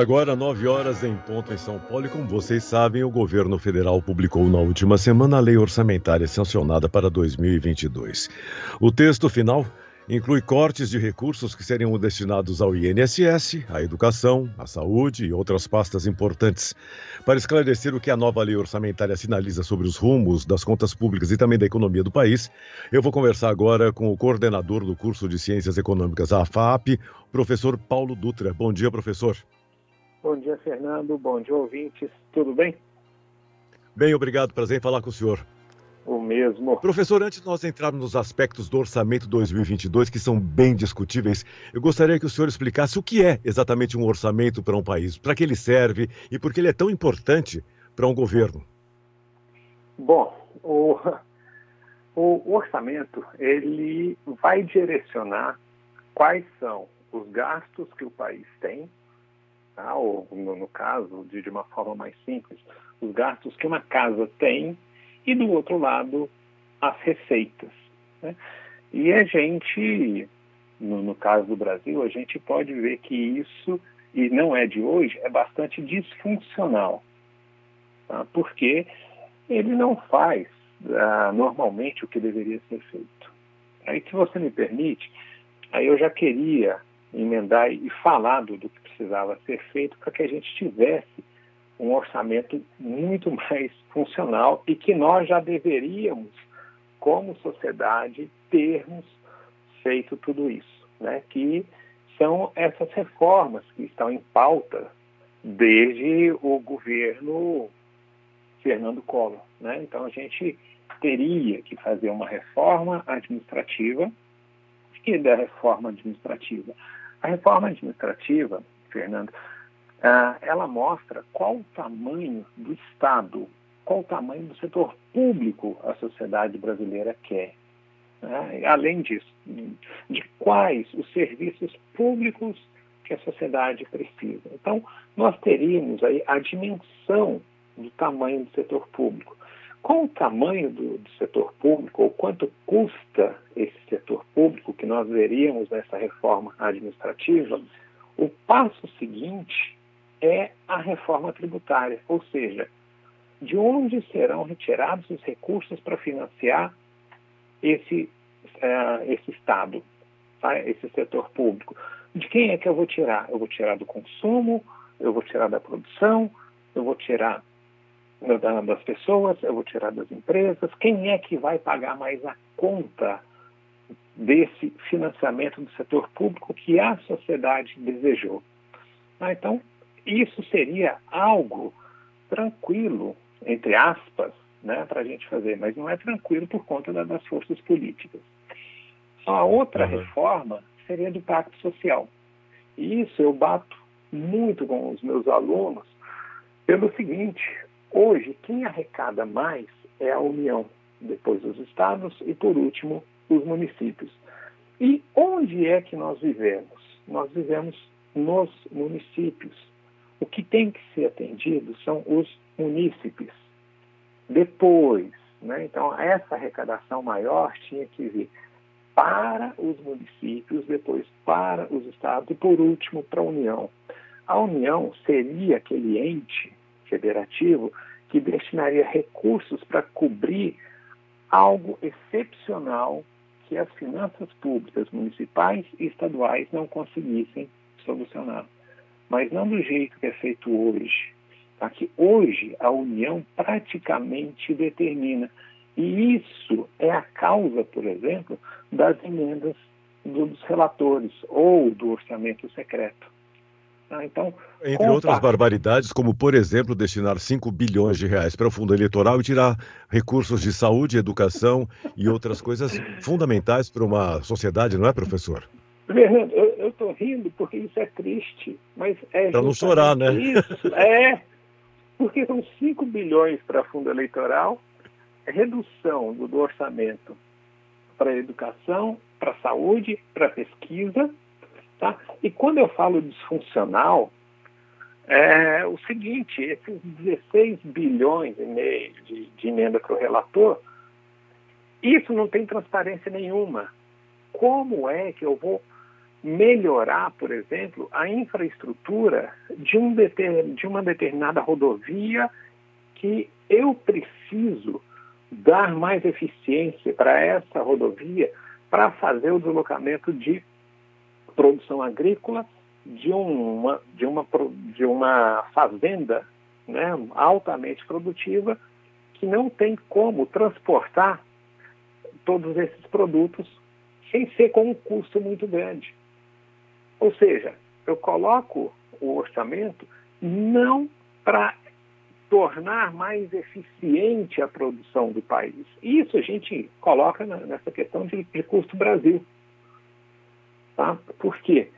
Agora, 9 horas em ponto em São Paulo, e como vocês sabem, o governo federal publicou na última semana a lei orçamentária sancionada para 2022. O texto final inclui cortes de recursos que seriam destinados ao INSS, à educação, à saúde e outras pastas importantes. Para esclarecer o que a nova lei orçamentária sinaliza sobre os rumos das contas públicas e também da economia do país, eu vou conversar agora com o coordenador do curso de Ciências Econômicas, a FAP, professor Paulo Dutra. Bom dia, professor. Bom dia, Fernando. Bom dia, ouvintes. Tudo bem? Bem, obrigado. Prazer em falar com o senhor. O mesmo. Professor, antes de nós entrarmos nos aspectos do orçamento 2022, que são bem discutíveis, eu gostaria que o senhor explicasse o que é exatamente um orçamento para um país, para que ele serve e por que ele é tão importante para um governo. Bom, o, o orçamento ele vai direcionar quais são os gastos que o país tem, tá? ou no, no caso, de, de uma forma mais simples, os gastos que uma casa tem e do outro lado as receitas. Né? E a gente, no, no, caso do Brasil, a gente pode ver que isso, e não é de hoje, é bastante disfuncional, tá? porque ele não faz ah, normalmente o que deveria ser feito. Aí, se você me permite, aí eu já queria emendar e falar do, do precisava ser feito para que a gente tivesse um orçamento muito mais funcional e que nós já deveríamos, como sociedade, termos feito tudo isso, né? Que são essas reformas que estão em pauta desde o governo Fernando Collor, né? Então a gente teria que fazer uma reforma administrativa e da reforma administrativa. A reforma administrativa, Fernando, ah, ela mostra qual o tamanho do Estado, qual o tamanho do setor público a sociedade brasileira quer. Né? Além disso, de quais os serviços públicos que a sociedade precisa. Então, nós teríamos aí a dimensão do tamanho do setor público. Qual o tamanho do, do, setor público, ou quanto custa esse setor público que nós veríamos nessa reforma administrativa, o passo seguinte é a reforma tributária, ou seja, de onde serão retirados os recursos para financiar esse, uh, esse Estado, tá? esse setor público. De quem é que eu vou tirar? Eu vou tirar do consumo, eu vou tirar da produção, eu vou tirar das pessoas, eu vou tirar das empresas. Quem é que vai pagar mais a conta desse financiamento do setor público que a sociedade desejou? Ah, então, isso seria algo tranquilo, entre aspas, né, para a gente fazer, mas não é tranquilo por conta da, das forças políticas. A outra uhum. reforma seria do Pacto Social. E isso eu bato muito com os meus alunos pelo seguinte: hoje, quem arrecada mais é a União, depois os estados e, por último, os municípios. E onde é que nós vivemos? Nós vivemos nos municípios. O que tem que ser atendido são os munícipes. Depois, né, então, essa arrecadação maior tinha que vir para os municípios, depois para os estados e, por último, para a União. A União seria aquele ente federativo que destinaria recursos para cobrir algo excepcional que as finanças públicas municipais e estaduais não conseguissem solucionar mas não do jeito que é feito hoje. Tá? Que hoje a União praticamente determina. E isso é a causa, por exemplo, das emendas dos relatores ou do orçamento secreto. Tá? Então, Entre outras barbaridades, como, por exemplo, destinar 5 bilhões de reais para o fundo eleitoral e tirar recursos de saúde, educação e outras coisas fundamentais para uma sociedade, não é, professor? Fernando, eu estou rindo porque isso é triste, mas é. Para não chorar, né? Isso, é. Porque são 5 bilhões para fundo eleitoral, redução do, do orçamento para educação, para saúde, para pesquisa. Tá? E quando eu falo disfuncional, é o seguinte: esses 16 bilhões e meio de, de emenda para o relator, isso não tem transparência nenhuma. Como é que eu vou melhorar, por exemplo, a infraestrutura de, um de uma determinada rodovia que eu preciso dar mais eficiência para essa rodovia para fazer o deslocamento de produção agrícola de uma, de uma, de uma fazenda né, altamente produtiva que não tem como transportar todos esses produtos sem ser com um custo muito grande. Ou seja, eu coloco o orçamento não para tornar mais eficiente a produção do país. Isso a gente coloca nessa questão de, de custo Brasil. Tá? Por quê?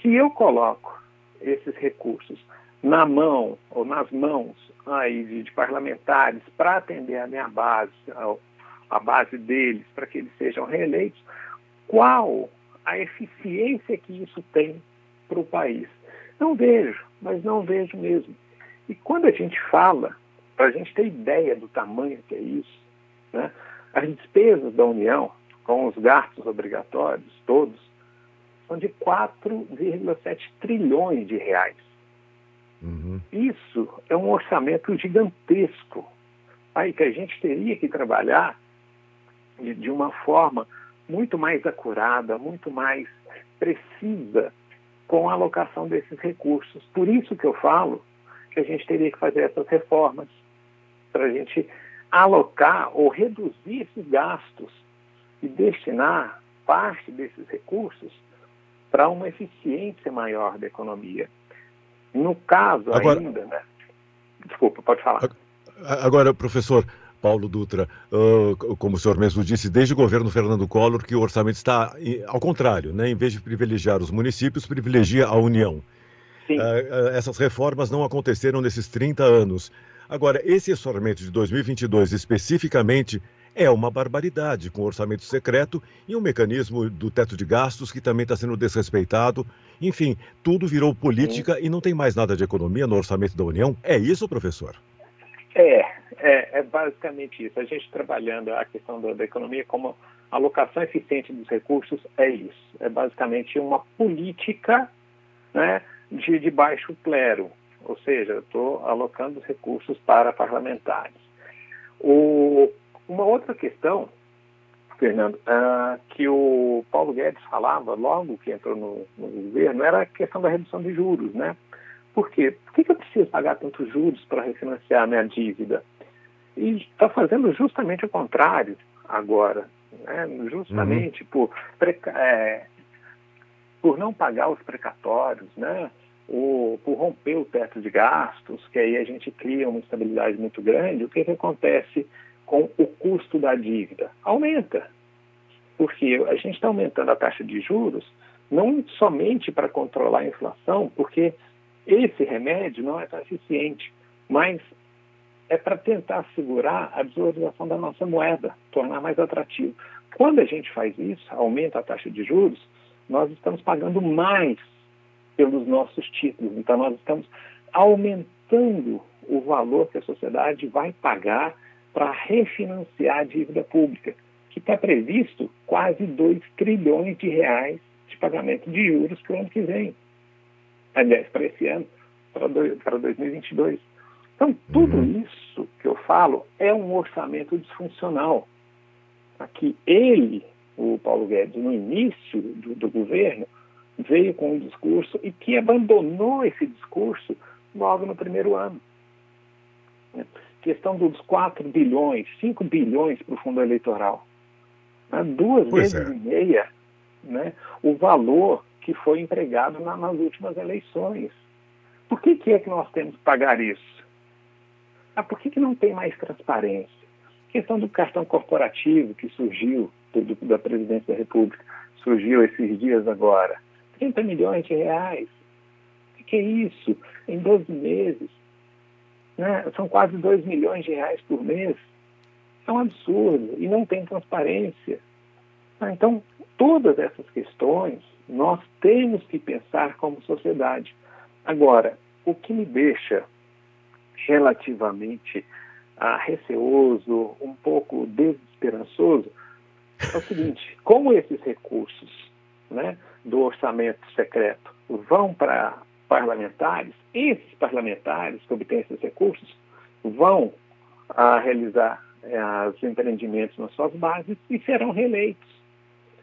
Se eu coloco esses recursos na mão ou nas mãos aí de, de parlamentares para atender a minha base, a, a base deles, para que eles sejam reeleitos, qual a eficiência que isso tem para o país? Não vejo, mas não vejo mesmo. E quando a gente fala, para a gente ter ideia do tamanho que é isso, né, as despesas da União, com os gastos obrigatórios todos, são de 4,7 trilhões de reais. Uhum. Isso é um orçamento gigantesco, aí que a gente teria que trabalhar de, de uma forma muito mais acurada, muito mais precisa com a alocação desses recursos. Por isso que eu falo que a gente teria que fazer essas reformas para a gente alocar ou reduzir esses gastos e destinar parte desses recursos para uma eficiência maior da economia. No caso agora, ainda, né? Desculpa, pode falar. Agora, professor, Paulo Dutra, uh, como o senhor mesmo disse, desde o governo Fernando Collor que o orçamento está ao contrário, né? em vez de privilegiar os municípios, privilegia a União. Uh, uh, essas reformas não aconteceram nesses 30 anos. Agora, esse orçamento de 2022 especificamente é uma barbaridade, com orçamento secreto e um mecanismo do teto de gastos que também está sendo desrespeitado. Enfim, tudo virou política Sim. e não tem mais nada de economia no orçamento da União. É isso, professor? É, é, é basicamente isso. A gente trabalhando a questão da, da economia como alocação eficiente dos recursos é isso. É basicamente uma política né, de, de baixo clero, ou seja, estou alocando recursos para parlamentares. O, uma outra questão, Fernando, uh, que o Paulo Guedes falava logo que entrou no, no, governo era a questão da redução de juros, né? Por quê? Por que, que eu preciso pagar tantos juros para refinanciar a minha dívida? E está fazendo justamente o contrário agora, né? justamente uhum. por, é, por não pagar os precatórios, né? O, por romper o teto de gastos, que aí a gente cria uma estabilidade muito grande, o que, que acontece? Com o custo da dívida? Aumenta. Porque a gente está aumentando a taxa de juros não somente para controlar a inflação, porque esse remédio não é tão eficiente, mas é para tentar segurar a desvalorização da nossa moeda, tornar mais atrativo. Quando a gente faz isso, aumenta a taxa de juros, nós estamos pagando mais pelos nossos títulos. Então, nós estamos aumentando o valor que a sociedade vai pagar para refinanciar a dívida pública, que está previsto quase 2 trilhões de reais de pagamento de juros para o ano que vem. Aliás, para esse ano, para 2022. Então, tudo uhum. isso que eu falo é um orçamento disfuncional. Aqui, ele, o Paulo Guedes, no início do, do governo, veio com um discurso e que abandonou esse discurso logo no primeiro ano questão dos 4 bilhões, 5 bilhões para o fundo eleitoral. Né? Duas pois vezes é. e meia né? o valor que foi empregado na, nas últimas eleições. Por que, que é que nós temos que pagar isso? Ah, por que, que não tem mais transparência? A questão do cartão corporativo que surgiu do, do, da presidência da República, surgiu esses dias agora. 30 milhões de reais. O que, que é isso? Em 12 meses né? são quase 2 milhões de reais por mês. É um absurdo e não tem transparência. Ah, então, todas essas questões nós temos que pensar como sociedade. Agora, o que me deixa relativamente ah, receoso, um pouco desesperançoso, é o seguinte: como esses recursos né, do orçamento secreto vão para parlamentares, esses parlamentares que obtêm esses recursos vão a ah, realizar eh, os empreendimentos nas suas bases e serão reeleitos.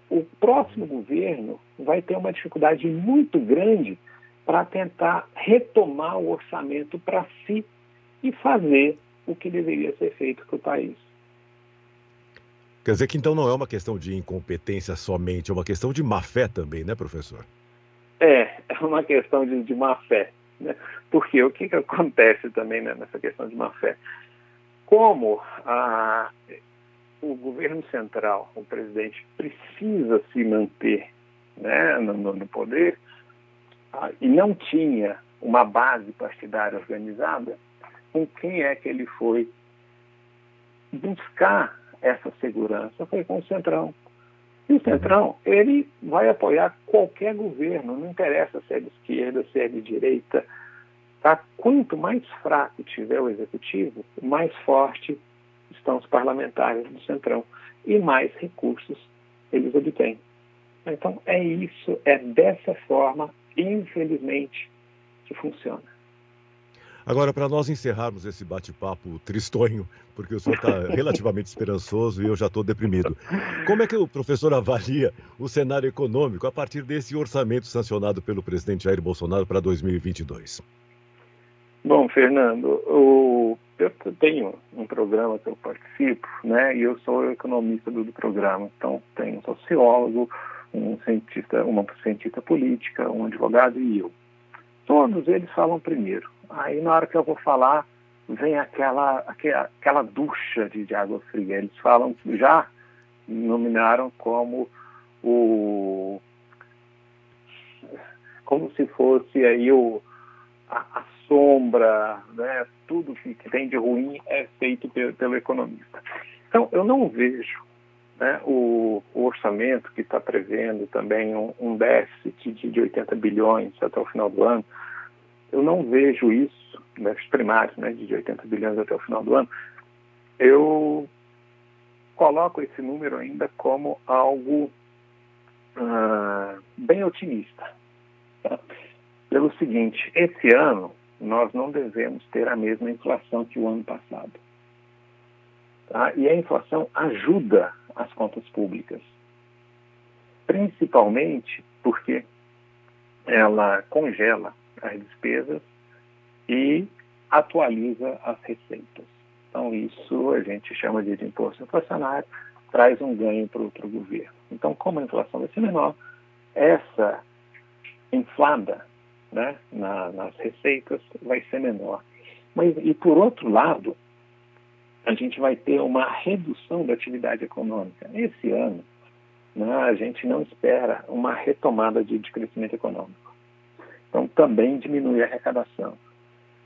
O próximo governo vai ter uma dificuldade muito grande para tentar retomar o orçamento para si e fazer o que deveria ser feito para o país. Quer dizer que então não é uma questão de incompetência somente, é uma questão de má fé também, né, professor? É, é uma questão de, de má fé. Né? Porque o que, que acontece também né, nessa questão de má fé? Como a, o governo central, o presidente, precisa se manter né, no, no poder a, e não tinha uma base partidária organizada, com quem é que ele foi buscar essa segurança? Foi com o Centrão. E o Centrão, ele vai apoiar qualquer governo, não interessa se é de esquerda, se é de direita. Tá? Quanto mais fraco tiver o executivo, mais forte estão os parlamentares do Centrão e mais recursos eles obtêm. Então, é isso, é dessa forma, infelizmente, que funciona. Agora, para nós encerrarmos esse bate-papo tristonho, porque o senhor está relativamente esperançoso e eu já estou deprimido, como é que o professor avalia o cenário econômico a partir desse orçamento sancionado pelo presidente Jair Bolsonaro para 2022? Bom, Fernando, o, eu tenho um programa que eu participo, né, e eu sou economista do, do programa. Então, tem um sociólogo, um cientista, uma cientista política, um advogado e eu. Todos eles falam primeiro Aí na hora que eu vou falar, vem aquela, aquela, ducha de, de água fria. Eles falam, já nominaram como o como se fosse aí o, a, a sombra, né? tudo que, que, tem de ruim é feito pelo, pelo economista. Então, eu não vejo né, o, o, orçamento que está prevendo também um, um déficit de, de 80 bilhões até o final do ano, eu não vejo isso, déficit primário, né, de 80 bilhões até o final do ano, eu coloco esse número ainda como algo uh, bem otimista. Tá? Pelo seguinte, esse ano nós não devemos ter a mesma inflação que o ano passado. Tá? E a inflação ajuda as contas públicas, principalmente porque ela congela as despesas e atualiza as receitas. Então, isso a gente chama de, imposto inflacionário, traz um ganho para o governo. Então, como a inflação vai ser menor, essa inflada né, na, nas receitas vai ser menor. Mas, e por outro lado, a gente vai ter uma redução da atividade econômica. Esse ano, né, a gente não espera uma retomada de, de crescimento econômico. Também diminui a arrecadação.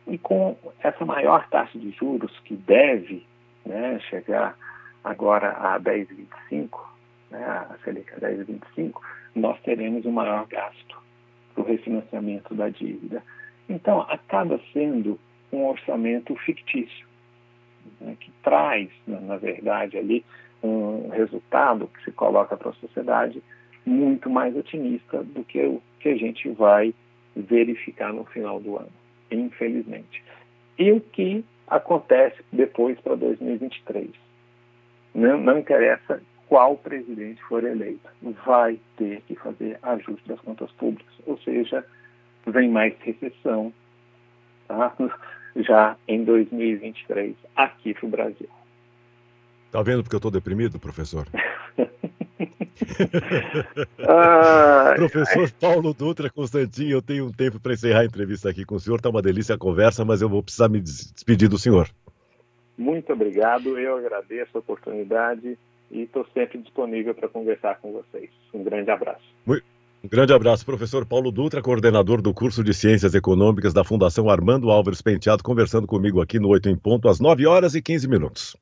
E com essa maior taxa de juros, que deve né, chegar agora a 10,25, né, a Selic a 10,25, nós teremos um maior gasto para o refinanciamento da dívida. Então, acaba sendo um orçamento fictício, né, que traz, na verdade, ali um resultado que se coloca para a sociedade muito mais otimista do que o que a gente vai verificar no final do ano, infelizmente. E o que acontece depois para 2023? Não, não interessa qual presidente for eleito, vai ter que fazer ajuste das contas públicas, ou seja, vem mais recessão tá? já em 2023 aqui para o Brasil. Tá vendo porque eu estou deprimido, professor? Professor Paulo Dutra Constantino, eu tenho um tempo para encerrar a entrevista aqui com o senhor. Está uma delícia a conversa, mas eu vou precisar me despedir do senhor. Muito obrigado, eu agradeço a oportunidade e estou sempre disponível para conversar com vocês. Um grande abraço. Um grande abraço, professor Paulo Dutra, coordenador do curso de Ciências Econômicas da Fundação Armando Álvares Penteado, conversando comigo aqui no Oito em Ponto, às 9 horas e 15 minutos.